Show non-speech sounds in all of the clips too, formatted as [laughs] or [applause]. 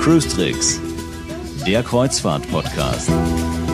Cruise Tricks, der Kreuzfahrt-Podcast.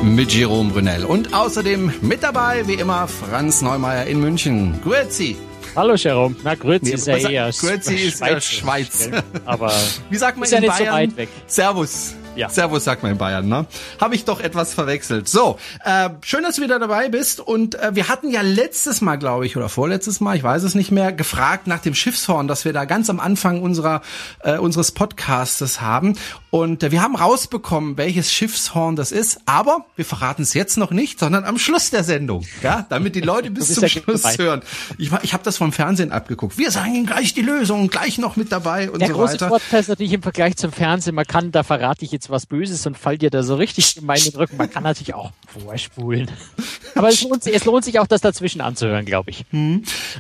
Mit Jerome Brunel und außerdem mit dabei, wie immer, Franz Neumeier in München. Grüezi. Hallo Jerome. Na, Grüezi ist ja eher Grüezi ist ja Schweiz. Aber wie sagt man ist ja in nicht Bayern? so weit weg. Servus. Ja. Servus sagt man in Bayern, ne? Habe ich doch etwas verwechselt. So, äh, schön, dass du wieder dabei bist. Und äh, wir hatten ja letztes Mal, glaube ich, oder vorletztes Mal, ich weiß es nicht mehr, gefragt nach dem Schiffshorn, das wir da ganz am Anfang unserer äh, unseres Podcastes haben. Und äh, wir haben rausbekommen, welches Schiffshorn das ist. Aber wir verraten es jetzt noch nicht, sondern am Schluss der Sendung, ja, damit die Leute [laughs] bis zum Schluss gemein. hören. Ich, ich habe das vom Fernsehen abgeguckt. Wir sagen Ihnen gleich die Lösung, gleich noch mit dabei und Der so große weiter. Vorteil ist natürlich im Vergleich zum Fernsehen, man kann, da verrate ich jetzt was Böses und fall dir da so richtig in den Rücken. Man kann natürlich auch vorspulen. Aber es lohnt, sich, es lohnt sich auch, das dazwischen anzuhören, glaube ich.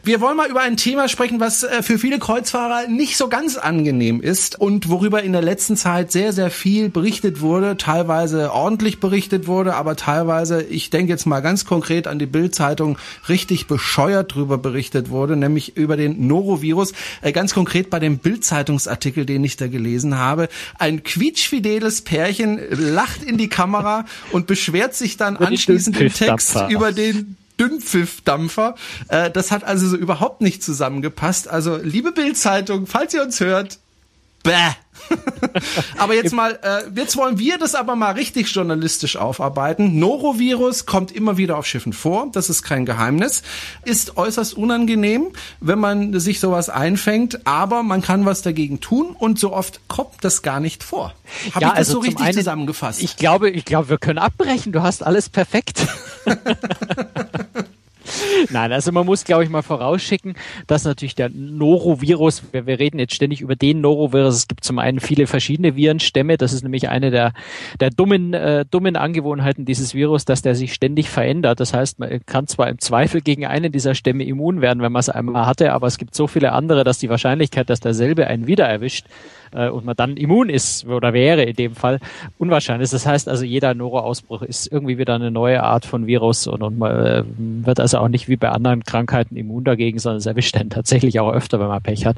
Wir wollen mal über ein Thema sprechen, was äh, für viele Kreuzfahrer nicht so ganz angenehm ist und worüber in der letzten Zeit sehr, sehr viel berichtet wurde, teilweise ordentlich berichtet wurde, aber teilweise, ich denke jetzt mal ganz konkret an die Bild-Zeitung, richtig bescheuert drüber berichtet wurde, nämlich über den Norovirus. Äh, Ganz konkret bei dem Bild-Zeitungsartikel, den ich da gelesen habe. Ein quietschfideles Pärchen lacht in die Kamera und beschwert sich dann anschließend im Text Über den Dünnpfiffdampfer. Äh, das hat also so überhaupt nicht zusammengepasst. Also, liebe Bildzeitung, falls ihr uns hört, bäh. [laughs] aber jetzt mal, äh, jetzt wollen wir das aber mal richtig journalistisch aufarbeiten. Norovirus kommt immer wieder auf Schiffen vor, das ist kein Geheimnis, ist äußerst unangenehm, wenn man sich sowas einfängt, aber man kann was dagegen tun und so oft kommt das gar nicht vor. Habe ich das so also zum richtig einen- zusammengefasst? Ich glaube, ich glaube, wir können abbrechen. Du hast alles perfekt. [laughs] Nein, also man muss, glaube ich, mal vorausschicken, dass natürlich der Norovirus, wir, wir reden jetzt ständig über den Norovirus, es gibt zum einen viele verschiedene Virenstämme, das ist nämlich eine der, der dummen, äh, dummen Angewohnheiten dieses Virus, dass der sich ständig verändert. Das heißt, man kann zwar im Zweifel gegen einen dieser Stämme immun werden, wenn man es einmal hatte, aber es gibt so viele andere, dass die Wahrscheinlichkeit, dass derselbe einen wieder erwischt, äh, und man dann immun ist oder wäre in dem Fall unwahrscheinlich. Das heißt also, jeder Noro-Ausbruch ist irgendwie wieder eine neue Art von Virus und, und man äh, wird also auch nicht wie bei anderen Krankheiten immun dagegen, sondern es erwischt dann tatsächlich auch öfter, wenn man Pech hat.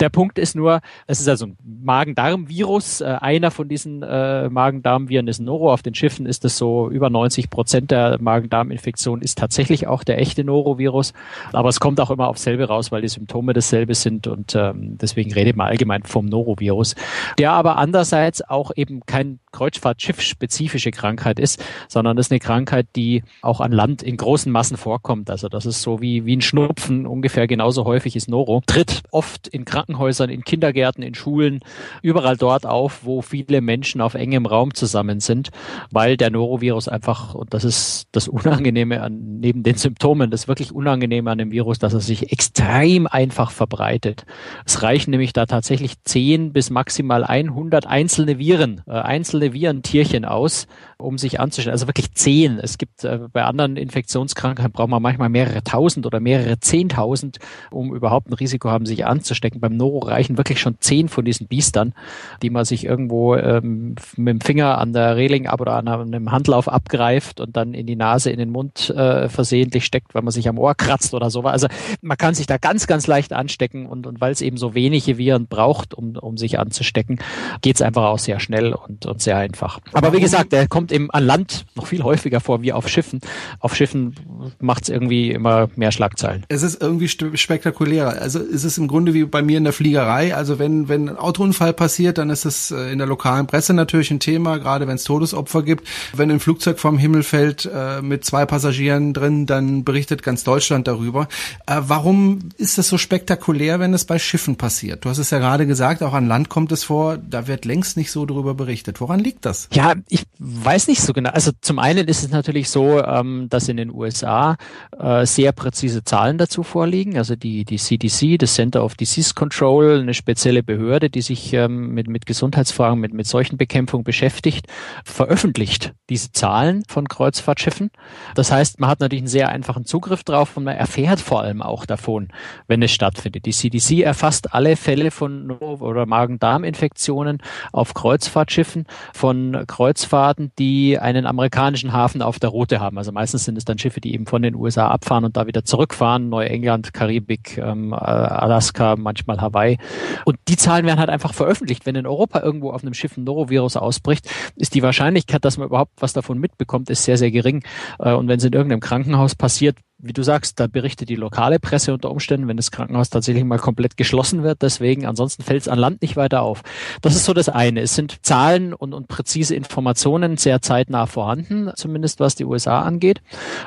Der Punkt ist nur, es ist also ein Magen-Darm-Virus. Äh, einer von diesen äh, Magen-Darm-Viren ist Noro. Auf den Schiffen ist es so, über 90 Prozent der Magen-Darm-Infektion ist tatsächlich auch der echte Norovirus. Aber es kommt auch immer aufs selbe raus, weil die Symptome dasselbe sind und ähm, deswegen redet man allgemein vom Norovirus, der aber andererseits auch eben kein Kreuzfahrtschiff-spezifische Krankheit ist, sondern ist eine Krankheit, die auch an Land in großen Massen vorkommt. Also das ist so wie, wie ein Schnupfen, ungefähr genauso häufig ist Noro. Tritt oft in Krankenhäusern, in Kindergärten, in Schulen, überall dort auf, wo viele Menschen auf engem Raum zusammen sind, weil der Norovirus einfach, und das ist das Unangenehme an, neben den Symptomen, das wirklich Unangenehme an dem Virus, dass er sich extrem einfach verbreitet. Es reichen nämlich da tatsächlich 10 bis maximal 100 einzelne Viren, äh, einzelne Virentierchen aus, um sich anzustellen. Also wirklich 10. Es gibt äh, bei anderen Infektionskrankheiten braucht man manchmal mehrere tausend oder mehrere zehntausend, um überhaupt ein Risiko haben, sich anzustecken. Beim Noro reichen wirklich schon 10 von diesen Biestern, die man sich irgendwo ähm, mit dem Finger an der Reling ab oder an einem Handlauf abgreift und dann in die Nase, in den Mund äh, versehentlich steckt, weil man sich am Ohr kratzt oder so. Also man kann sich da ganz, ganz leicht anstecken und, und weil es eben so wenige Viren braucht, um, um sich anzustecken, geht es einfach auch sehr schnell und, und sehr einfach. Aber wie gesagt, der kommt eben an Land noch viel häufiger vor wie auf Schiffen. Auf Schiffen macht es irgendwie immer mehr Schlagzeilen. es ist irgendwie spektakulärer. Also es ist im Grunde wie bei mir in der Fliegerei. Also wenn, wenn ein Autounfall passiert, dann ist es äh, in der lokalen Presse natürlich ein Thema, gerade wenn es Todesopfer gibt. Wenn ein Flugzeug vom Himmel fällt äh, mit zwei Passagieren drin, dann berichtet ganz Deutschland darüber. Äh, warum ist das so spektakulär, wenn es bei Schiffen passiert? Du hast es ja gerade gesagt, auch an Land kommt es vor, da wird längst nicht so darüber berichtet. Woran liegt das? Ja, ich weiß nicht so genau. Also zum einen ist es natürlich so, ähm, dass in den USA äh, sehr präzise Zahlen dazu vorliegen. Also die, die CDC, das Center of Disease Control, eine spezielle Behörde, die sich ähm, mit, mit Gesundheitsfragen, mit, mit Seuchenbekämpfung beschäftigt, veröffentlicht diese Zahlen von Kreuzfahrtschiffen. Das heißt, man hat natürlich einen sehr einfachen Zugriff drauf und man erfährt vor allem auch davon, wenn es stattfindet. Die CDC erfasst alle Fälle von oder Magen-Darm-Infektionen auf Kreuzfahrtschiffen von Kreuzfahrten, die einen amerikanischen Hafen auf der Route haben. Also meistens sind es dann Schiffe, die eben von den USA abfahren und da wieder zurückfahren. Neuengland, Karibik, ähm, Alaska, manchmal Hawaii. Und die Zahlen werden halt einfach veröffentlicht. Wenn in Europa irgendwo auf einem Schiff ein Norovirus ausbricht, ist die Wahrscheinlichkeit, dass man überhaupt was davon mitbekommt, ist sehr, sehr gering. Äh, und wenn es in irgendeinem Krankenhaus passiert, wie du sagst, da berichtet die lokale Presse unter Umständen, wenn das Krankenhaus tatsächlich mal komplett geschlossen wird. Deswegen, ansonsten fällt es an Land nicht weiter auf. Das ist so das eine. Es sind Zahlen und, und präzise Informationen sehr zeitnah vorhanden, zumindest was die USA angeht.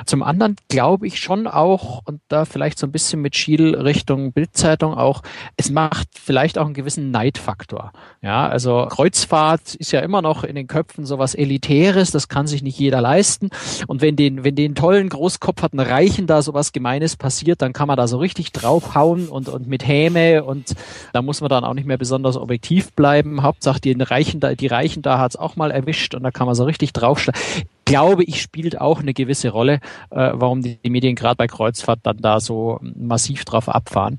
Zum anderen glaube ich schon auch, und da vielleicht so ein bisschen mit Schiel Richtung Bildzeitung auch, es macht vielleicht auch einen gewissen Neidfaktor. Ja, also Kreuzfahrt ist ja immer noch in den Köpfen sowas Elitäres, das kann sich nicht jeder leisten. Und wenn den, wenn den tollen Großkopf hat, einen reichen da sowas Gemeines passiert, dann kann man da so richtig draufhauen und, und mit Häme und da muss man dann auch nicht mehr besonders objektiv bleiben. Hauptsache die Reichen da, die Reichen da hat's auch mal erwischt und da kann man so richtig draufschlagen. Glaube ich, spielt auch eine gewisse Rolle, äh, warum die, die Medien gerade bei Kreuzfahrt dann da so massiv drauf abfahren.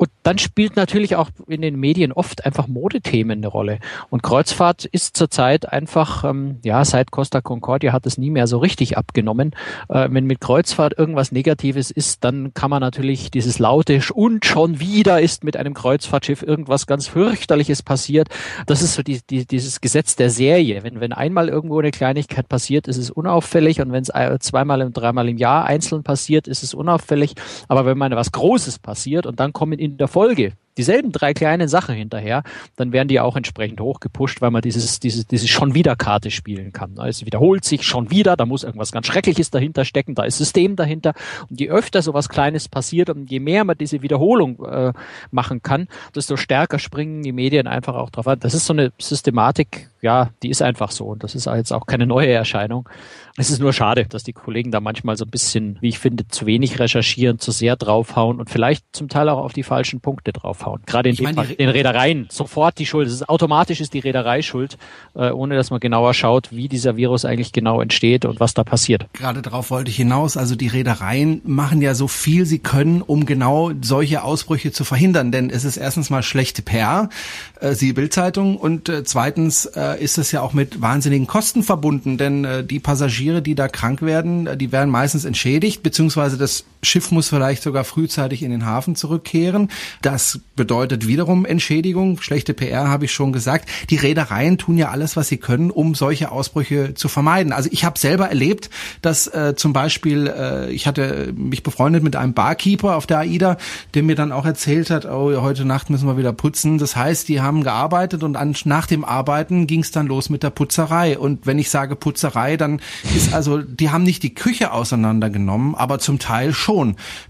Und dann spielt natürlich auch in den Medien oft einfach Modethemen eine Rolle. Und Kreuzfahrt ist zurzeit einfach, ähm, ja, seit Costa Concordia hat es nie mehr so richtig abgenommen. Äh, wenn mit Kreuzfahrt irgendwas Negatives ist, dann kann man natürlich dieses laute und schon wieder ist mit einem Kreuzfahrtschiff irgendwas ganz fürchterliches passiert. Das ist so die, die, dieses Gesetz der Serie. Wenn, wenn einmal irgendwo eine Kleinigkeit passiert, ist es unauffällig und wenn es zweimal und dreimal im Jahr einzeln passiert, ist es unauffällig. Aber wenn mal was Großes passiert und dann kommen in in der Folge dieselben drei kleinen Sachen hinterher, dann werden die auch entsprechend hochgepusht, weil man dieses, dieses, diese schon wieder Karte spielen kann. Es wiederholt sich schon wieder, da muss irgendwas ganz Schreckliches dahinter stecken, da ist System dahinter. Und je öfter sowas Kleines passiert und je mehr man diese Wiederholung äh, machen kann, desto stärker springen die Medien einfach auch drauf an. Das ist so eine Systematik, ja, die ist einfach so. Und das ist jetzt auch keine neue Erscheinung. Es ist nur schade, dass die Kollegen da manchmal so ein bisschen, wie ich finde, zu wenig recherchieren, zu sehr draufhauen und vielleicht zum Teil auch auf die falschen Punkte draufhauen draufhauen. Gerade in ich den Reedereien. Sofort die Schuld. Ist, automatisch ist die Reederei schuld, äh, ohne dass man genauer schaut, wie dieser Virus eigentlich genau entsteht und was da passiert. Gerade darauf wollte ich hinaus. Also die Reedereien machen ja so viel sie können, um genau solche Ausbrüche zu verhindern. Denn es ist erstens mal schlechte PR, äh, sie Bildzeitung, und äh, zweitens äh, ist es ja auch mit wahnsinnigen Kosten verbunden. Denn äh, die Passagiere, die da krank werden, äh, die werden meistens entschädigt, beziehungsweise das Schiff muss vielleicht sogar frühzeitig in den Hafen zurückkehren. Das bedeutet wiederum Entschädigung. Schlechte PR habe ich schon gesagt. Die Reedereien tun ja alles, was sie können, um solche Ausbrüche zu vermeiden. Also ich habe selber erlebt, dass äh, zum Beispiel, äh, ich hatte mich befreundet mit einem Barkeeper auf der AIDA, der mir dann auch erzählt hat, oh, heute Nacht müssen wir wieder putzen. Das heißt, die haben gearbeitet und an, nach dem Arbeiten ging es dann los mit der Putzerei. Und wenn ich sage Putzerei, dann ist also, die haben nicht die Küche auseinandergenommen, aber zum Teil schon,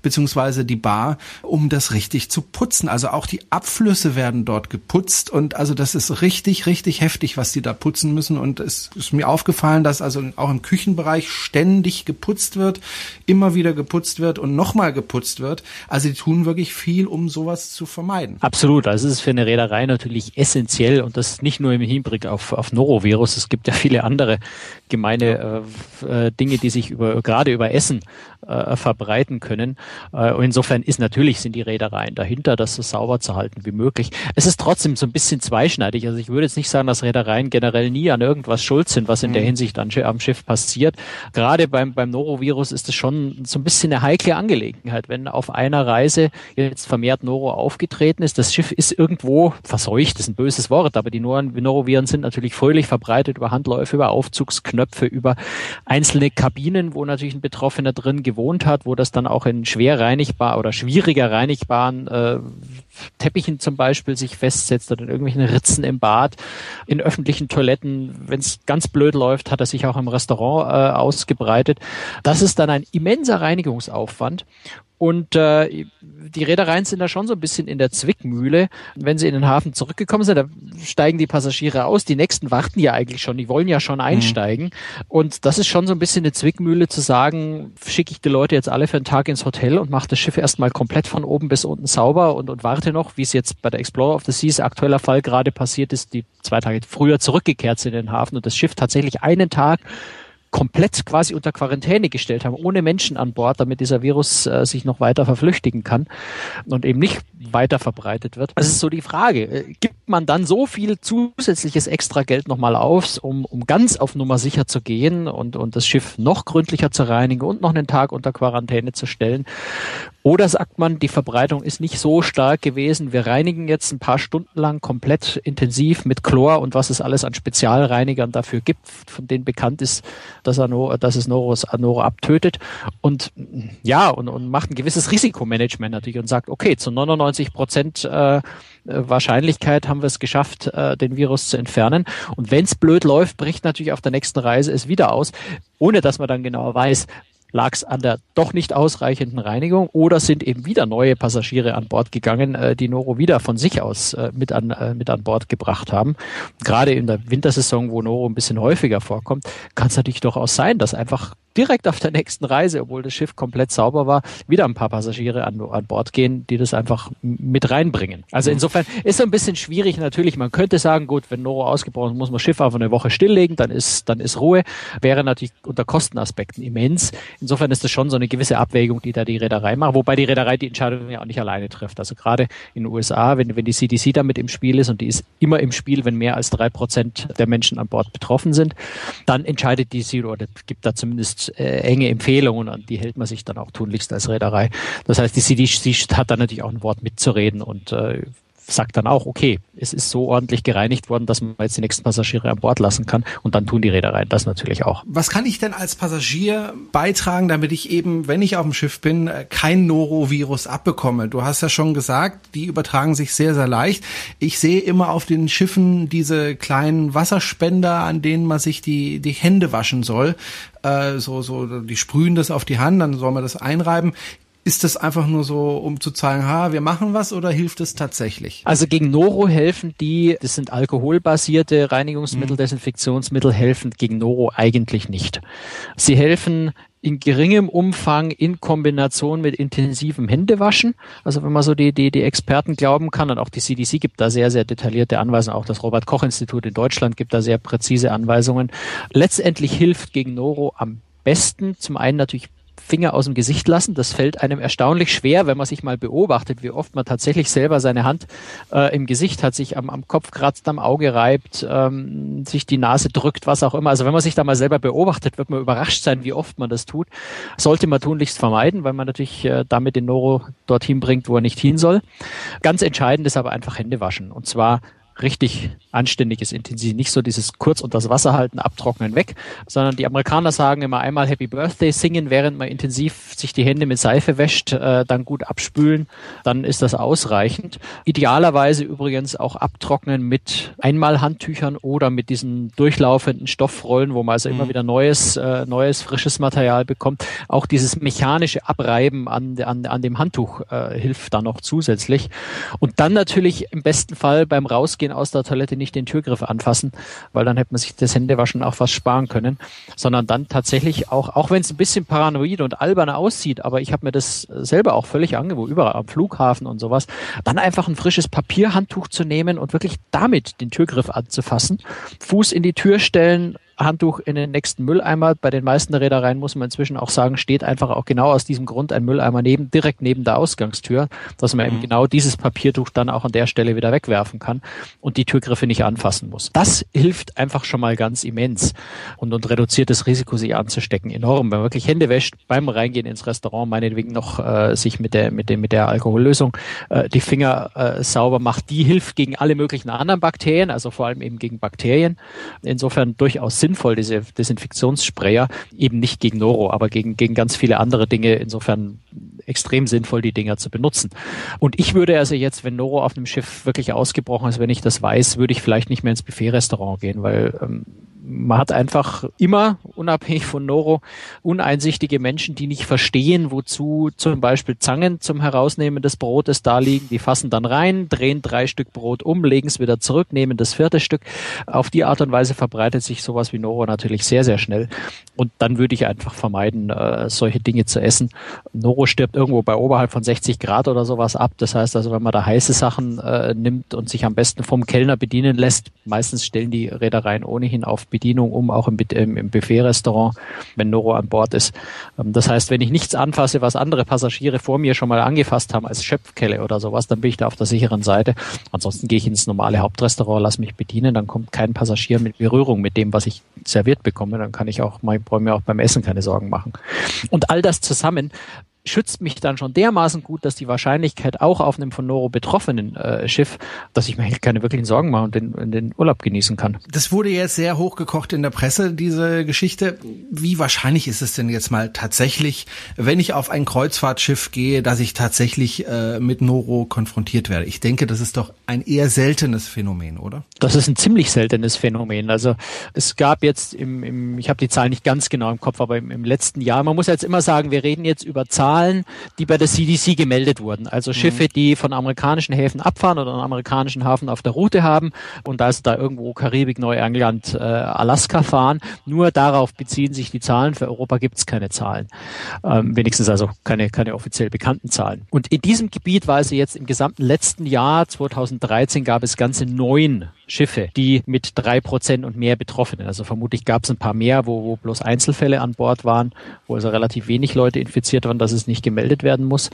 beziehungsweise die Bar, um das richtig zu putzen. Also auch die Abflüsse werden dort geputzt und also das ist richtig, richtig heftig, was die da putzen müssen und es ist mir aufgefallen, dass also auch im Küchenbereich ständig geputzt wird, immer wieder geputzt wird und nochmal geputzt wird. Also die tun wirklich viel, um sowas zu vermeiden. Absolut, also es ist für eine Reederei natürlich essentiell und das nicht nur im Hinblick auf, auf Norovirus, es gibt ja viele andere gemeine äh Dinge, die sich über, gerade über Essen äh, verbreiten können. Äh, und insofern ist natürlich sind die Reedereien dahinter, das so sauber zu halten wie möglich. Es ist trotzdem so ein bisschen zweischneidig. Also ich würde jetzt nicht sagen, dass Reedereien generell nie an irgendwas schuld sind, was in mhm. der Hinsicht an, am Schiff passiert. Gerade beim, beim Norovirus ist es schon so ein bisschen eine heikle Angelegenheit, wenn auf einer Reise jetzt vermehrt Noro aufgetreten ist. Das Schiff ist irgendwo verseucht, das ist ein böses Wort, aber die Noroviren sind natürlich fröhlich verbreitet über Handläufe, über Aufzugsknöpfe, über einzelne Kabinen, wo natürlich ein Betroffener drin gewohnt hat, wo das dann auch in schwer reinigbar oder schwieriger reinigbaren äh, Teppichen zum Beispiel sich festsetzt oder in irgendwelchen Ritzen im Bad, in öffentlichen Toiletten. Wenn es ganz blöd läuft, hat er sich auch im Restaurant äh, ausgebreitet. Das ist dann ein immenser Reinigungsaufwand und äh, die Reedereien sind da schon so ein bisschen in der Zwickmühle. Wenn sie in den Hafen zurückgekommen sind, da steigen die Passagiere aus. Die nächsten warten ja eigentlich schon, die wollen ja schon mhm. einsteigen. Mhm. Und das ist schon so ein bisschen eine Zwickmühle zu sagen, schicke ich die Leute jetzt alle für einen Tag ins Hotel und mache das Schiff erstmal komplett von oben bis unten sauber und, und warte noch, wie es jetzt bei der Explorer of the Seas aktueller Fall gerade passiert ist, die zwei Tage früher zurückgekehrt sind in den Hafen und das Schiff tatsächlich einen Tag komplett quasi unter Quarantäne gestellt haben, ohne Menschen an Bord, damit dieser Virus äh, sich noch weiter verflüchtigen kann und eben nicht weiter verbreitet wird. Das ist so die Frage. Äh, gibt man dann so viel zusätzliches Extrageld nochmal auf, um, um ganz auf Nummer sicher zu gehen und, und das Schiff noch gründlicher zu reinigen und noch einen Tag unter Quarantäne zu stellen? Oder sagt man, die Verbreitung ist nicht so stark gewesen, wir reinigen jetzt ein paar Stunden lang komplett intensiv mit Chlor und was es alles an Spezialreinigern dafür gibt, von denen bekannt ist, dass, er, dass es Noros Noro abtötet und ja, und, und macht ein gewisses Risikomanagement natürlich und sagt, okay, zu 99 Prozent äh, Wahrscheinlichkeit haben wir es geschafft, äh, den Virus zu entfernen. Und wenn es blöd läuft, bricht natürlich auf der nächsten Reise es wieder aus, ohne dass man dann genau weiß, lag es an der doch nicht ausreichenden Reinigung oder sind eben wieder neue Passagiere an Bord gegangen, äh, die Noro wieder von sich aus äh, mit, an, äh, mit an Bord gebracht haben. Gerade in der Wintersaison, wo Noro ein bisschen häufiger vorkommt, kann es natürlich durchaus sein, dass einfach direkt auf der nächsten Reise, obwohl das Schiff komplett sauber war, wieder ein paar Passagiere an, an Bord gehen, die das einfach mit reinbringen. Also insofern ist es ein bisschen schwierig natürlich. Man könnte sagen, gut, wenn Noro ausgebrochen ist, muss man Schiff einfach eine Woche stilllegen, dann ist, dann ist Ruhe. Wäre natürlich unter Kostenaspekten immens. Insofern ist das schon so eine gewisse Abwägung, die da die Reederei macht, wobei die Reederei die Entscheidung ja auch nicht alleine trifft. Also gerade in den USA, wenn, wenn die CDC damit im Spiel ist und die ist immer im Spiel, wenn mehr als drei Prozent der Menschen an Bord betroffen sind, dann entscheidet die sie oder gibt da zumindest äh, enge Empfehlungen und die hält man sich dann auch tunlichst als Reederei. Das heißt, die CDC hat dann natürlich auch ein Wort mitzureden und äh, sagt dann auch, okay, es ist so ordentlich gereinigt worden, dass man jetzt die nächsten Passagiere an Bord lassen kann und dann tun die Reedereien das natürlich auch. Was kann ich denn als Passagier beitragen, damit ich eben, wenn ich auf dem Schiff bin, äh, kein Norovirus abbekomme? Du hast ja schon gesagt, die übertragen sich sehr, sehr leicht. Ich sehe immer auf den Schiffen diese kleinen Wasserspender, an denen man sich die, die Hände waschen soll. Äh, so, so, die sprühen das auf die Hand, dann soll man das einreiben. Ist das einfach nur so, um zu zeigen, ha, wir machen was oder hilft es tatsächlich? Also gegen Noro helfen die, das sind alkoholbasierte Reinigungsmittel, mhm. Desinfektionsmittel, helfen gegen Noro eigentlich nicht. Sie helfen in geringem Umfang in Kombination mit intensivem Händewaschen. Also wenn man so die, die, die Experten glauben kann, und auch die CDC gibt da sehr, sehr detaillierte Anweisungen, auch das Robert Koch Institut in Deutschland gibt da sehr präzise Anweisungen. Letztendlich hilft gegen Noro am besten zum einen natürlich Finger aus dem Gesicht lassen. Das fällt einem erstaunlich schwer, wenn man sich mal beobachtet, wie oft man tatsächlich selber seine Hand äh, im Gesicht hat, sich am, am Kopf kratzt, am Auge reibt, ähm, sich die Nase drückt, was auch immer. Also wenn man sich da mal selber beobachtet, wird man überrascht sein, wie oft man das tut. Sollte man tunlichst vermeiden, weil man natürlich äh, damit den Noro dorthin bringt, wo er nicht hin soll. Ganz entscheidend ist aber einfach Hände waschen. Und zwar richtig anständiges Intensiv. Nicht so dieses kurz unter das Wasser halten, abtrocknen weg, sondern die Amerikaner sagen immer einmal Happy Birthday singen, während man intensiv sich die Hände mit Seife wäscht, äh, dann gut abspülen, dann ist das ausreichend. Idealerweise übrigens auch abtrocknen mit Einmalhandtüchern oder mit diesen durchlaufenden Stoffrollen, wo man also mhm. immer wieder neues, äh, neues, frisches Material bekommt. Auch dieses mechanische Abreiben an, an, an dem Handtuch äh, hilft da noch zusätzlich. Und dann natürlich im besten Fall beim Rausgehen aus der Toilette nicht den Türgriff anfassen, weil dann hätte man sich das Händewaschen auch was sparen können, sondern dann tatsächlich auch, auch wenn es ein bisschen paranoid und albern aussieht, aber ich habe mir das selber auch völlig angewohnt, überall am Flughafen und sowas, dann einfach ein frisches Papierhandtuch zu nehmen und wirklich damit den Türgriff anzufassen, Fuß in die Tür stellen, Handtuch in den nächsten Mülleimer. Bei den meisten Reedereien muss man inzwischen auch sagen, steht einfach auch genau aus diesem Grund ein Mülleimer neben, direkt neben der Ausgangstür, dass man mhm. eben genau dieses Papiertuch dann auch an der Stelle wieder wegwerfen kann und die Türgriffe nicht anfassen muss. Das hilft einfach schon mal ganz immens und, und reduziert das Risiko, sich anzustecken, enorm. Wenn man wirklich Hände wäscht beim Reingehen ins Restaurant, meinetwegen noch äh, sich mit der, mit dem, mit der Alkohollösung äh, die Finger äh, sauber macht, die hilft gegen alle möglichen anderen Bakterien, also vor allem eben gegen Bakterien. Insofern durchaus Sinn sinnvoll, diese Desinfektionssprayer, eben nicht gegen Noro, aber gegen, gegen ganz viele andere Dinge. Insofern extrem sinnvoll, die Dinger zu benutzen. Und ich würde also jetzt, wenn Noro auf einem Schiff wirklich ausgebrochen ist, wenn ich das weiß, würde ich vielleicht nicht mehr ins Buffet-Restaurant gehen, weil ähm, man hat einfach immer, unabhängig von Noro, uneinsichtige Menschen, die nicht verstehen, wozu zum Beispiel Zangen zum Herausnehmen des Brotes da liegen. Die fassen dann rein, drehen drei Stück Brot um, legen es wieder zurück, nehmen das vierte Stück. Auf die Art und Weise verbreitet sich sowas wie Noro natürlich sehr, sehr schnell. Und dann würde ich einfach vermeiden, äh, solche Dinge zu essen. Noro stirbt irgendwo bei oberhalb von 60 Grad oder sowas ab. Das heißt also, wenn man da heiße Sachen äh, nimmt und sich am besten vom Kellner bedienen lässt, meistens stellen die Reedereien ohnehin auf um, auch im, im Buffet-Restaurant, wenn Noro an Bord ist. Ähm, das heißt, wenn ich nichts anfasse, was andere Passagiere vor mir schon mal angefasst haben als Schöpfkelle oder sowas, dann bin ich da auf der sicheren Seite. Ansonsten gehe ich ins normale Hauptrestaurant, lass mich bedienen, dann kommt kein Passagier mit Berührung mit dem, was ich serviert bekomme. Dann kann ich auch, ich brauche mir auch beim Essen keine Sorgen machen. Und all das zusammen schützt mich dann schon dermaßen gut, dass die Wahrscheinlichkeit auch auf einem von Noro betroffenen äh, Schiff, dass ich mir keine wirklichen Sorgen mache und den, den Urlaub genießen kann. Das wurde jetzt sehr hochgekocht in der Presse, diese Geschichte. Wie wahrscheinlich ist es denn jetzt mal tatsächlich, wenn ich auf ein Kreuzfahrtschiff gehe, dass ich tatsächlich äh, mit Noro konfrontiert werde? Ich denke, das ist doch ein eher seltenes Phänomen, oder? Das ist ein ziemlich seltenes Phänomen. Also es gab jetzt im, im ich habe die Zahlen nicht ganz genau im Kopf, aber im, im letzten Jahr, man muss jetzt immer sagen, wir reden jetzt über Zahlen, Zahlen, die bei der CDC gemeldet wurden. Also Schiffe, mhm. die von amerikanischen Häfen abfahren oder einen amerikanischen Hafen auf der Route haben und da ist da irgendwo Karibik, Neuengland, äh, Alaska fahren. Nur darauf beziehen sich die Zahlen. Für Europa gibt es keine Zahlen. Ähm, wenigstens also keine, keine offiziell bekannten Zahlen. Und in diesem Gebiet war es jetzt im gesamten letzten Jahr, 2013, gab es ganze neun Schiffe, die mit drei Prozent und mehr Betroffenen. Also vermutlich gab es ein paar mehr, wo, wo bloß Einzelfälle an Bord waren, wo also relativ wenig Leute infiziert waren, dass es nicht gemeldet werden muss,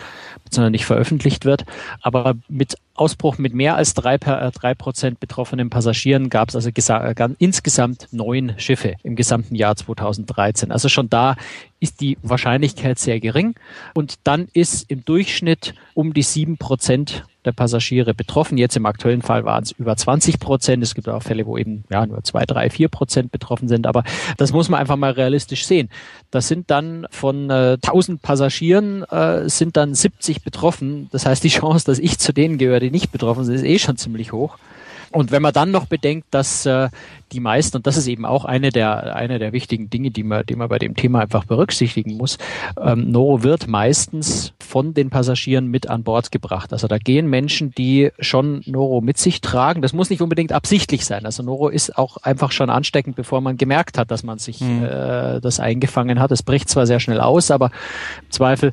sondern nicht veröffentlicht wird. Aber mit Ausbruch mit mehr als drei, äh, drei Prozent betroffenen Passagieren gab es also äh, insgesamt neun Schiffe im gesamten Jahr 2013. Also schon da ist die Wahrscheinlichkeit sehr gering. Und dann ist im Durchschnitt um die sieben Prozent der Passagiere betroffen. Jetzt im aktuellen Fall waren es über 20 Prozent. Es gibt auch Fälle, wo eben ja nur zwei, drei, vier Prozent betroffen sind. Aber das muss man einfach mal realistisch sehen. Das sind dann von äh, 1000 Passagieren äh, sind dann 70 betroffen. Das heißt, die Chance, dass ich zu denen gehöre, die nicht betroffen sind, ist eh schon ziemlich hoch. Und wenn man dann noch bedenkt, dass äh, die meisten, und das ist eben auch eine der, eine der wichtigen Dinge, die man, die man bei dem Thema einfach berücksichtigen muss, ähm, Noro wird meistens von den Passagieren mit an Bord gebracht. Also da gehen Menschen, die schon Noro mit sich tragen. Das muss nicht unbedingt absichtlich sein. Also Noro ist auch einfach schon ansteckend, bevor man gemerkt hat, dass man sich mhm. äh, das eingefangen hat. Es bricht zwar sehr schnell aus, aber im Zweifel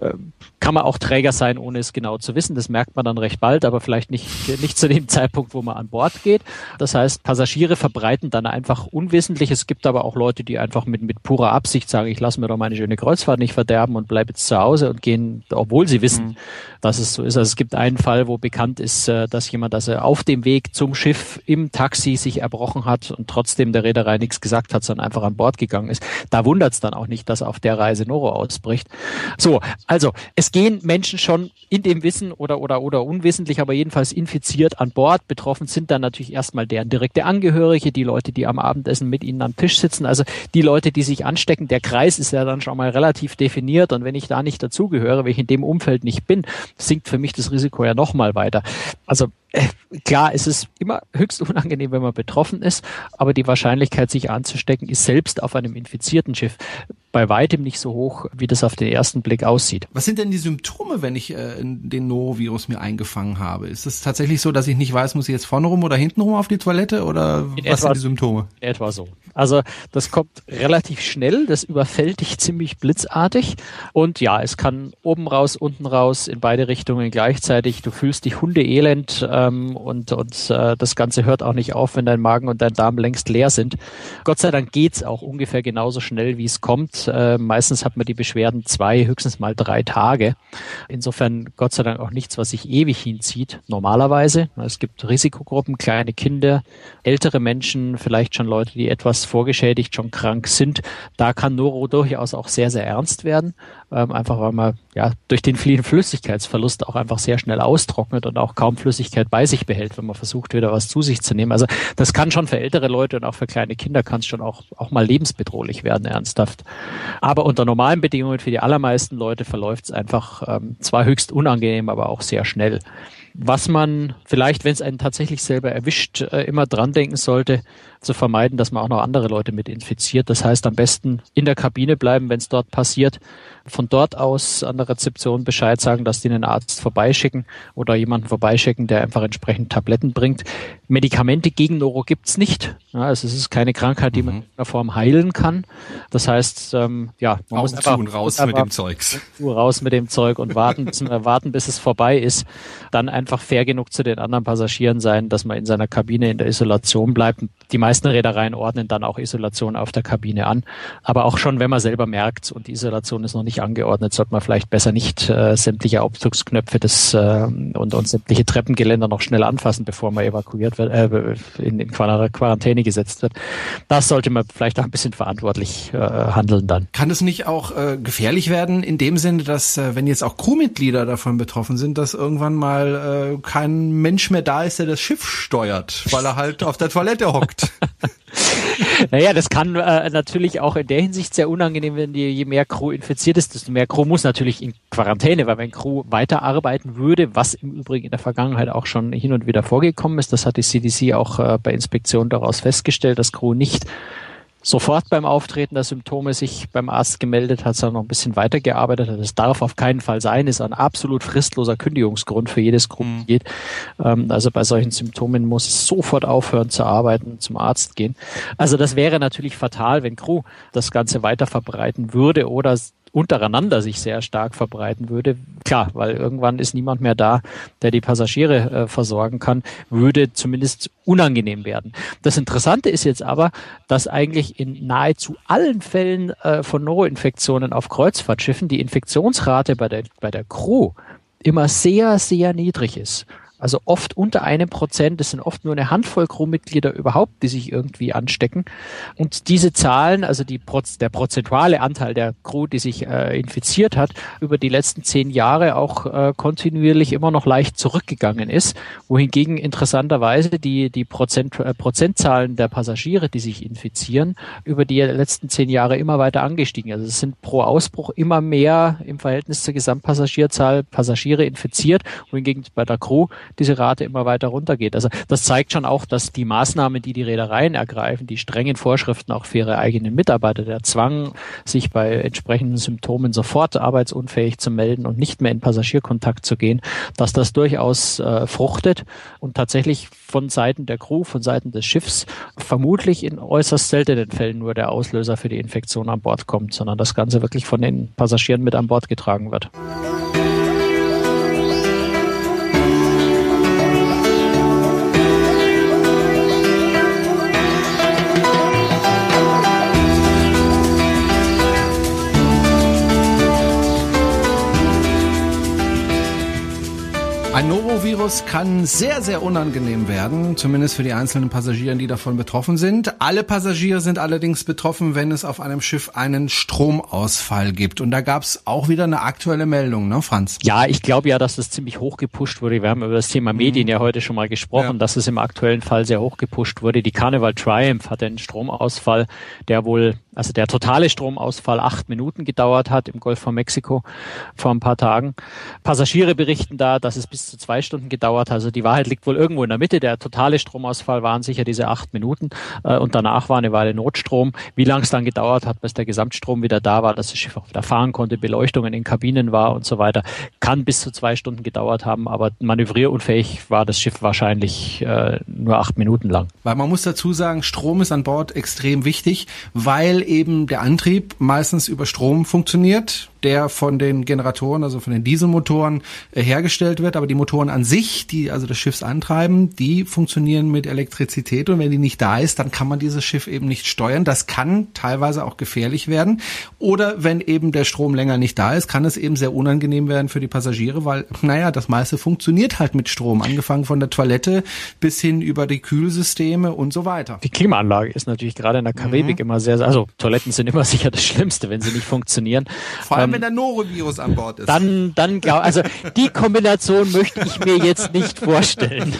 äh, kann man auch Träger sein, ohne es genau zu wissen. Das merkt man dann recht bald, aber vielleicht nicht, nicht zu dem [laughs] Zeitpunkt, wo man an Bord geht. Das heißt, Passagiere verbreiten dann einfach unwissentlich. Es gibt aber auch Leute, die einfach mit, mit purer Absicht sagen, ich lasse mir doch meine schöne Kreuzfahrt nicht verderben und bleibe jetzt zu Hause und gehen, obwohl sie wissen, mhm. dass es so ist. Also es gibt einen Fall, wo bekannt ist, äh, dass jemand, dass er auf dem Weg zum Schiff im Taxi sich erbrochen hat und trotzdem der Reederei nichts gesagt hat, sondern einfach an Bord gegangen ist. Da wundert es dann auch nicht, dass auf der Reise Noro ausbricht. So, also es gehen Menschen schon in dem Wissen oder, oder, oder unwissentlich, aber jedenfalls infiziert an Bord. Betroffen sind dann natürlich erstmal deren direkte Angehörige, die Leute, die am Abendessen mit ihnen am Tisch sitzen, also die Leute, die sich anstecken. Der Kreis ist ja dann schon mal relativ definiert und wenn ich da nicht dazugehöre, wenn ich in dem Umfeld nicht bin, sinkt für mich das Risiko ja nochmal weiter. Also äh, klar, es ist immer höchst unangenehm, wenn man betroffen ist, aber die Wahrscheinlichkeit, sich anzustecken, ist selbst auf einem infizierten Schiff bei weitem nicht so hoch, wie das auf den ersten Blick aussieht. Was sind denn die Symptome, wenn ich äh, den Norovirus mir eingefangen habe? Ist es tatsächlich so, dass ich nicht weiß, muss ich jetzt vorne rum oder hinten rum auf die Toilette oder in was etwa, sind die Symptome? Etwa so. Also das kommt relativ schnell, das überfällt dich ziemlich blitzartig und ja, es kann oben raus, unten raus, in beide Richtungen gleichzeitig. Du fühlst dich hundeelend ähm, und, und äh, das Ganze hört auch nicht auf, wenn dein Magen und dein Darm längst leer sind. Gott sei Dank geht's auch ungefähr genauso schnell, wie es kommt. Äh, meistens hat man die Beschwerden zwei, höchstens mal drei Tage. Insofern Gott sei Dank auch nichts, was sich ewig hinzieht. Normalerweise. Es gibt Risikogruppen, kleine Kinder, ältere Menschen, vielleicht schon Leute, die etwas vorgeschädigt, schon krank sind. Da kann Noro durchaus auch sehr, sehr ernst werden. Ähm, einfach weil man ja durch den vielen Flüssigkeitsverlust auch einfach sehr schnell austrocknet und auch kaum Flüssigkeit bei sich behält, wenn man versucht, wieder was zu sich zu nehmen. Also das kann schon für ältere Leute und auch für kleine Kinder kann es schon auch, auch mal lebensbedrohlich werden, ernsthaft. Aber unter normalen Bedingungen für die allermeisten Leute verläuft es einfach ähm, zwar höchst unangenehm, aber auch sehr schnell. Was man vielleicht, wenn es einen tatsächlich selber erwischt, äh, immer dran denken sollte, zu vermeiden, dass man auch noch andere Leute mit infiziert. Das heißt, am besten in der Kabine bleiben, wenn es dort passiert. Von dort aus an der Rezeption Bescheid sagen, dass die einen Arzt vorbeischicken oder jemanden vorbeischicken, der einfach entsprechend Tabletten bringt. Medikamente gegen Noro gibt's nicht. Ja, also es ist keine Krankheit, die man mhm. in der Form heilen kann. Das heißt, ähm, ja, man Augen muss einfach, und raus mit dem Zeugs. Raus mit dem Zeug und warten, warten, bis es vorbei ist. Dann einfach fair genug zu den anderen Passagieren sein, dass man in seiner Kabine in der Isolation bleibt. Die meisten Reedereien ordnen dann auch Isolation auf der Kabine an. Aber auch schon, wenn man selber merkt und die Isolation ist noch nicht angeordnet, sollte man vielleicht besser nicht äh, sämtliche Aufzugsknöpfe des, äh, und, und sämtliche Treppengeländer noch schnell anfassen, bevor man evakuiert wird, äh, in, in Quarantäne gesetzt wird. Das sollte man vielleicht auch ein bisschen verantwortlich äh, handeln dann. Kann es nicht auch äh, gefährlich werden in dem Sinne, dass äh, wenn jetzt auch Crewmitglieder davon betroffen sind, dass irgendwann mal äh, kein Mensch mehr da ist, der das Schiff steuert, weil er halt auf der Toilette hockt? [laughs] naja, das kann äh, natürlich auch in der Hinsicht sehr unangenehm werden, je, je mehr Crew infiziert ist, desto mehr Crew muss natürlich in Quarantäne, weil wenn Crew weiterarbeiten würde, was im Übrigen in der Vergangenheit auch schon hin und wieder vorgekommen ist, das hat die CDC auch äh, bei Inspektionen daraus festgestellt, dass Crew nicht sofort beim Auftreten der Symptome sich beim Arzt gemeldet hat, sondern noch ein bisschen weitergearbeitet hat. Das darf auf keinen Fall sein, ist ein absolut fristloser Kündigungsgrund für jedes Gruppenmitglied. Mhm. also bei solchen Symptomen muss es sofort aufhören zu arbeiten, zum Arzt gehen. Also das wäre natürlich fatal, wenn Crew das Ganze weiter verbreiten würde oder untereinander sich sehr stark verbreiten würde. Klar, weil irgendwann ist niemand mehr da, der die Passagiere äh, versorgen kann, würde zumindest unangenehm werden. Das Interessante ist jetzt aber, dass eigentlich in nahezu allen Fällen äh, von Neuroinfektionen auf Kreuzfahrtschiffen die Infektionsrate bei der, bei der Crew immer sehr, sehr niedrig ist. Also oft unter einem Prozent. Es sind oft nur eine Handvoll Crewmitglieder überhaupt, die sich irgendwie anstecken. Und diese Zahlen, also die, der prozentuale Anteil der Crew, die sich äh, infiziert hat, über die letzten zehn Jahre auch äh, kontinuierlich immer noch leicht zurückgegangen ist. Wohingegen interessanterweise die, die Prozent, äh, Prozentzahlen der Passagiere, die sich infizieren, über die letzten zehn Jahre immer weiter angestiegen. Also es sind pro Ausbruch immer mehr im Verhältnis zur Gesamtpassagierzahl Passagiere infiziert, wohingegen bei der Crew diese Rate immer weiter runtergeht. Also das zeigt schon auch, dass die Maßnahmen, die die Reedereien ergreifen, die strengen Vorschriften auch für ihre eigenen Mitarbeiter, der Zwang, sich bei entsprechenden Symptomen sofort arbeitsunfähig zu melden und nicht mehr in Passagierkontakt zu gehen, dass das durchaus äh, fruchtet und tatsächlich von Seiten der Crew, von Seiten des Schiffs vermutlich in äußerst seltenen Fällen nur der Auslöser für die Infektion an Bord kommt, sondern das Ganze wirklich von den Passagieren mit an Bord getragen wird. Ein Norovirus kann sehr, sehr unangenehm werden, zumindest für die einzelnen Passagiere, die davon betroffen sind. Alle Passagiere sind allerdings betroffen, wenn es auf einem Schiff einen Stromausfall gibt. Und da gab es auch wieder eine aktuelle Meldung, ne, Franz? Ja, ich glaube ja, dass das ziemlich hoch gepusht wurde. Wir haben über das Thema Medien mhm. ja heute schon mal gesprochen, ja. dass es im aktuellen Fall sehr hoch gepusht wurde. Die Carnival Triumph hatte einen Stromausfall, der wohl, also der totale Stromausfall acht Minuten gedauert hat im Golf von Mexiko vor ein paar Tagen. Passagiere berichten da, dass es bis zu zwei Stunden gedauert. Also die Wahrheit liegt wohl irgendwo in der Mitte. Der totale Stromausfall waren sicher diese acht Minuten äh, und danach war eine Weile Notstrom. Wie lange es dann gedauert hat, bis der Gesamtstrom wieder da war, dass das Schiff auch wieder fahren konnte, Beleuchtungen in Kabinen war und so weiter, kann bis zu zwei Stunden gedauert haben, aber manövrierunfähig war das Schiff wahrscheinlich äh, nur acht Minuten lang. Weil man muss dazu sagen, Strom ist an Bord extrem wichtig, weil eben der Antrieb meistens über Strom funktioniert der von den Generatoren, also von den Dieselmotoren äh, hergestellt wird. Aber die Motoren an sich, die also das Schiff antreiben, die funktionieren mit Elektrizität. Und wenn die nicht da ist, dann kann man dieses Schiff eben nicht steuern. Das kann teilweise auch gefährlich werden. Oder wenn eben der Strom länger nicht da ist, kann es eben sehr unangenehm werden für die Passagiere, weil, naja, das meiste funktioniert halt mit Strom. Angefangen von der Toilette bis hin über die Kühlsysteme und so weiter. Die Klimaanlage ist natürlich gerade in der Karibik mhm. immer sehr, also Toiletten sind immer [laughs] sicher das Schlimmste, wenn sie nicht funktionieren. Vor allem, wenn der Norovirus an Bord ist. Dann, dann also die Kombination möchte ich mir jetzt nicht vorstellen.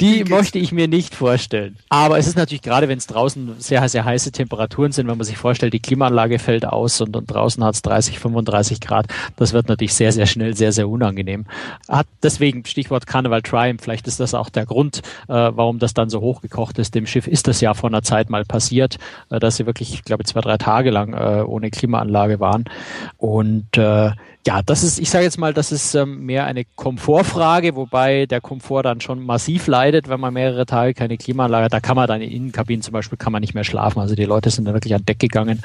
Die möchte ich mir nicht vorstellen. Aber es ist natürlich gerade, wenn es draußen sehr, sehr heiße Temperaturen sind, wenn man sich vorstellt, die Klimaanlage fällt aus und, und draußen hat es 30, 35 Grad, das wird natürlich sehr, sehr schnell sehr, sehr unangenehm. Hat deswegen Stichwort Carnival Triumph, vielleicht ist das auch der Grund, äh, warum das dann so hochgekocht ist. Dem Schiff ist das ja vor einer Zeit mal passiert, äh, dass sie wirklich, ich glaube, zwei, drei Tage lang äh, ohne Klimaanlage waren. Und äh, Ja, das ist, ich sage jetzt mal, das ist ähm, mehr eine Komfortfrage, wobei der Komfort dann schon massiv leidet, wenn man mehrere Tage keine Klimaanlage hat. Da kann man dann in Innenkabinen zum Beispiel kann man nicht mehr schlafen. Also die Leute sind dann wirklich an Deck gegangen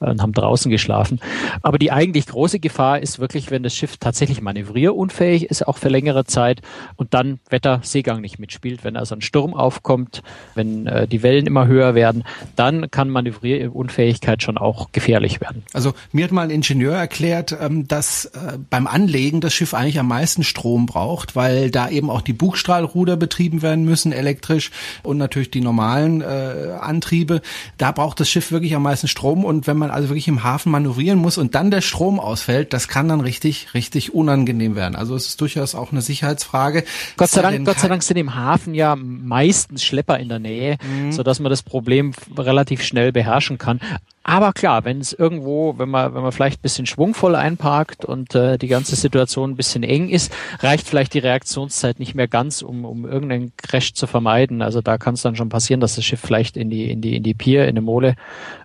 äh, und haben draußen geschlafen. Aber die eigentlich große Gefahr ist wirklich, wenn das Schiff tatsächlich manövrierunfähig ist, auch für längere Zeit und dann Wetter, Seegang nicht mitspielt. Wenn also ein Sturm aufkommt, wenn äh, die Wellen immer höher werden, dann kann Manövrierunfähigkeit schon auch gefährlich werden. Also mir hat mal ein Ingenieur erklärt, ähm, dass äh, beim Anlegen das Schiff eigentlich am meisten Strom braucht, weil da eben auch die Bugstrahlruder betrieben werden müssen, elektrisch und natürlich die normalen äh, Antriebe. Da braucht das Schiff wirklich am meisten Strom und wenn man also wirklich im Hafen manövrieren muss und dann der Strom ausfällt, das kann dann richtig, richtig unangenehm werden. Also es ist durchaus auch eine Sicherheitsfrage. Gott sei Dank, Gott sei Dank sind im Hafen ja meistens Schlepper in der Nähe, mhm. so dass man das Problem relativ schnell beherrschen kann. Aber klar, wenn es irgendwo, wenn man, wenn man vielleicht ein bisschen schwungvoll einparkt und äh, die ganze Situation ein bisschen eng ist, reicht vielleicht die Reaktionszeit nicht mehr ganz, um, um irgendeinen Crash zu vermeiden. Also da kann es dann schon passieren, dass das Schiff vielleicht in die, in die, in die Pier, in eine Mole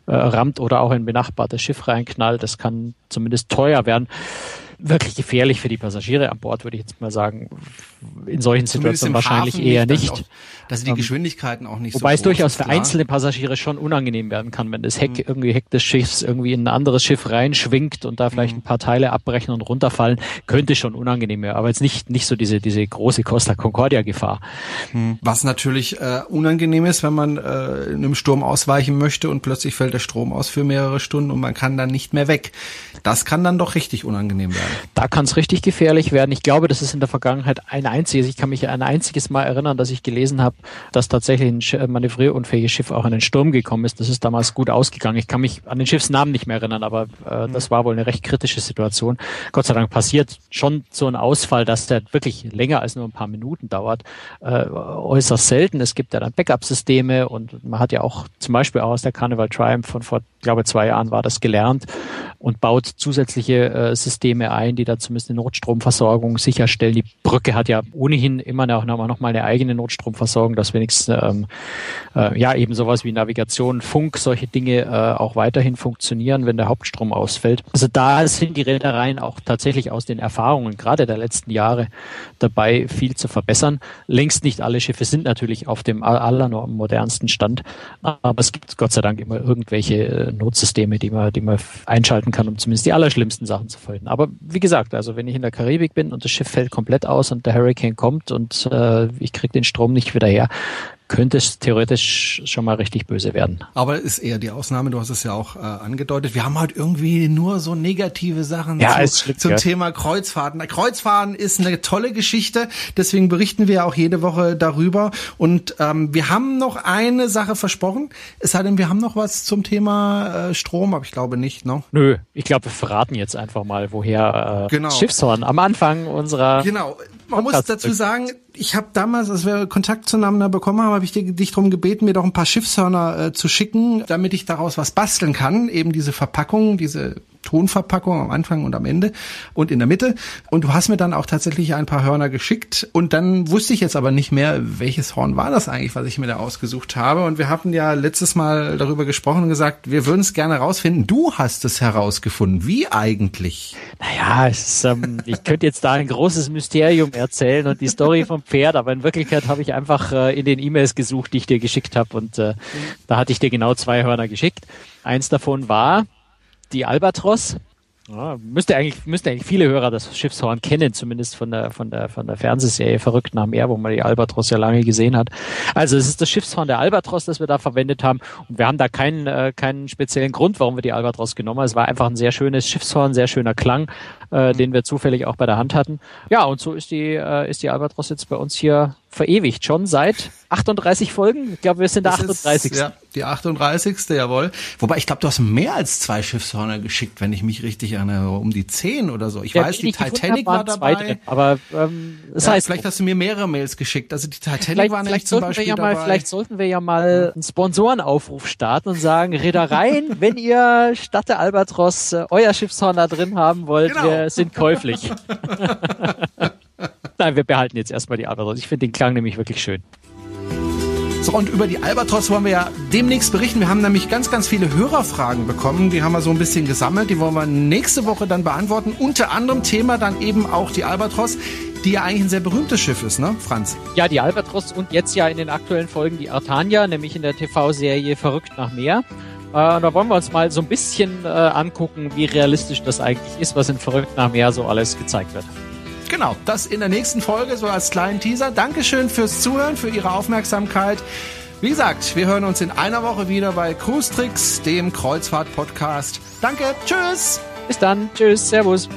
äh, rammt oder auch in ein benachbartes Schiff reinknallt. Das kann zumindest teuer werden wirklich gefährlich für die Passagiere an Bord, würde ich jetzt mal sagen. In solchen Situationen wahrscheinlich eher nicht. Auch, dass die ähm, Geschwindigkeiten auch nicht Wobei so es durchaus für einzelne Passagiere schon unangenehm werden kann, wenn das Heck mhm. irgendwie Heck des Schiffs irgendwie in ein anderes Schiff reinschwingt und da vielleicht mhm. ein paar Teile abbrechen und runterfallen, könnte schon unangenehm werden. Aber jetzt nicht, nicht so diese, diese große Costa Concordia Gefahr. Mhm. Was natürlich äh, unangenehm ist, wenn man äh, in einem Sturm ausweichen möchte und plötzlich fällt der Strom aus für mehrere Stunden und man kann dann nicht mehr weg. Das kann dann doch richtig unangenehm werden. Da kann es richtig gefährlich werden. Ich glaube, das ist in der Vergangenheit ein einziges, ich kann mich ein einziges Mal erinnern, dass ich gelesen habe, dass tatsächlich ein manövrierunfähiges Schiff auch in den Sturm gekommen ist. Das ist damals gut ausgegangen. Ich kann mich an den Schiffsnamen nicht mehr erinnern, aber äh, das war wohl eine recht kritische Situation. Gott sei Dank passiert schon so ein Ausfall, dass der wirklich länger als nur ein paar Minuten dauert, äh, äußerst selten. Es gibt ja dann Backup-Systeme und man hat ja auch zum Beispiel auch aus der Carnival Triumph von vor, glaube zwei Jahren war das gelernt und baut zusätzliche äh, Systeme ein, die da zumindest eine Notstromversorgung sicherstellen. Die Brücke hat ja ohnehin immer noch, noch mal eine eigene Notstromversorgung, dass wenigstens ähm, äh, ja eben sowas wie Navigation, Funk, solche Dinge äh, auch weiterhin funktionieren, wenn der Hauptstrom ausfällt. Also da sind die Reedereien auch tatsächlich aus den Erfahrungen gerade der letzten Jahre dabei, viel zu verbessern. Längst nicht alle Schiffe sind natürlich auf dem allermodernsten Stand, aber es gibt Gott sei Dank immer irgendwelche äh, Notsysteme, die man, die man einschalten kann, um zumindest die allerschlimmsten Sachen zu verhindern. Aber wie gesagt, also wenn ich in der Karibik bin und das Schiff fällt komplett aus und der Hurricane kommt und äh, ich kriege den Strom nicht wieder her, könnte es theoretisch schon mal richtig böse werden. Aber ist eher die Ausnahme, du hast es ja auch äh, angedeutet. Wir haben halt irgendwie nur so negative Sachen ja, zu, zum ja. Thema Kreuzfahrten. Kreuzfahrten ist eine tolle Geschichte, deswegen berichten wir auch jede Woche darüber. Und ähm, wir haben noch eine Sache versprochen, es sei denn, wir haben noch was zum Thema äh, Strom, aber ich glaube nicht, ne? Nö, ich glaube, wir verraten jetzt einfach mal, woher äh, genau. Schiffshorn am Anfang unserer Genau, man muss dazu sagen, ich habe damals, als wir Kontakt zueinander bekommen haben, habe ich dich darum gebeten, mir doch ein paar Schiffshörner äh, zu schicken, damit ich daraus was basteln kann. Eben diese Verpackung, diese Tonverpackung am Anfang und am Ende und in der Mitte. Und du hast mir dann auch tatsächlich ein paar Hörner geschickt. Und dann wusste ich jetzt aber nicht mehr, welches Horn war das eigentlich, was ich mir da ausgesucht habe. Und wir hatten ja letztes Mal darüber gesprochen und gesagt, wir würden es gerne rausfinden. Du hast es herausgefunden. Wie eigentlich? Naja, ist, ähm, ich könnte jetzt da ein großes Mysterium erzählen und die Story vom Pferd, aber in Wirklichkeit habe ich einfach äh, in den E-Mails gesucht, die ich dir geschickt habe. Und äh, da hatte ich dir genau zwei Hörner geschickt. Eins davon war die Albatros. Ja, müsste eigentlich, müsste eigentlich viele Hörer das Schiffshorn kennen, zumindest von der, von der, von der Fernsehserie Verrückt nach Meer, wo man die Albatros ja lange gesehen hat. Also es ist das Schiffshorn der Albatros, das wir da verwendet haben. Und wir haben da keinen, äh, keinen speziellen Grund, warum wir die Albatros genommen haben. Es war einfach ein sehr schönes Schiffshorn, sehr schöner Klang, äh, den wir zufällig auch bei der Hand hatten. Ja, und so ist die, äh, ist die Albatros jetzt bei uns hier verewigt, schon seit 38 Folgen. Ich glaube, wir sind der 38. Ist, ja, die 38. Jawohl. Wobei, ich glaube, du hast mehr als zwei Schiffshörner geschickt, wenn ich mich richtig erinnere, um die 10 oder so. Ich ja, weiß, die Titanic war dabei. Drin, aber ähm, das ja, heißt, vielleicht hast du mir mehrere Mails geschickt. Also die Titanic war nicht zum Beispiel ja mal, dabei. Vielleicht sollten wir ja mal einen Sponsorenaufruf starten und sagen, Reedereien, [laughs] wenn ihr statt der Albatros äh, euer Schiffshorn da drin haben wollt, genau. wir sind käuflich. [laughs] Nein, wir behalten jetzt erstmal die Albatros. Ich finde den Klang nämlich wirklich schön. So, und über die Albatros wollen wir ja demnächst berichten. Wir haben nämlich ganz, ganz viele Hörerfragen bekommen. Die haben wir so ein bisschen gesammelt. Die wollen wir nächste Woche dann beantworten. Unter anderem Thema dann eben auch die Albatros, die ja eigentlich ein sehr berühmtes Schiff ist, ne, Franz? Ja, die Albatros und jetzt ja in den aktuellen Folgen die Artania, nämlich in der TV-Serie Verrückt nach Meer. Äh, da wollen wir uns mal so ein bisschen äh, angucken, wie realistisch das eigentlich ist, was in Verrückt nach Meer so alles gezeigt wird. Genau, das in der nächsten Folge so als kleinen Teaser. Dankeschön fürs Zuhören, für Ihre Aufmerksamkeit. Wie gesagt, wir hören uns in einer Woche wieder bei Cruise Tricks, dem Kreuzfahrt-Podcast. Danke, tschüss. Bis dann, tschüss, servus.